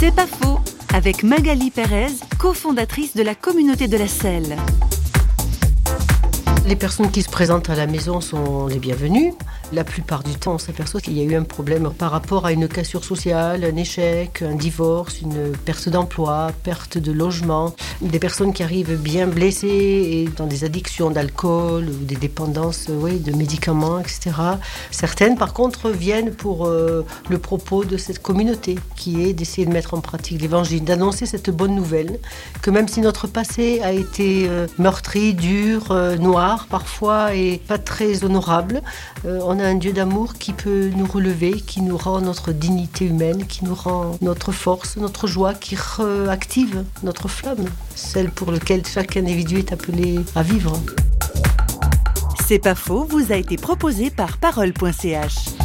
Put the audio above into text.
C'est pas faux, avec Magali Pérez, cofondatrice de la communauté de la selle. Les personnes qui se présentent à la maison sont les bienvenues. La plupart du temps, on s'aperçoit qu'il y a eu un problème par rapport à une cassure sociale, un échec, un divorce, une perte d'emploi, perte de logement. Des personnes qui arrivent bien blessées et dans des addictions d'alcool ou des dépendances oui, de médicaments, etc. Certaines, par contre, viennent pour euh, le propos de cette communauté qui est d'essayer de mettre en pratique l'évangile, d'annoncer cette bonne nouvelle, que même si notre passé a été euh, meurtri, dur, euh, noir parfois et pas très honorable, on un Dieu d'amour qui peut nous relever, qui nous rend notre dignité humaine, qui nous rend notre force, notre joie, qui réactive notre flamme, celle pour laquelle chaque individu est appelé à vivre. C'est pas faux, vous a été proposé par parole.ch.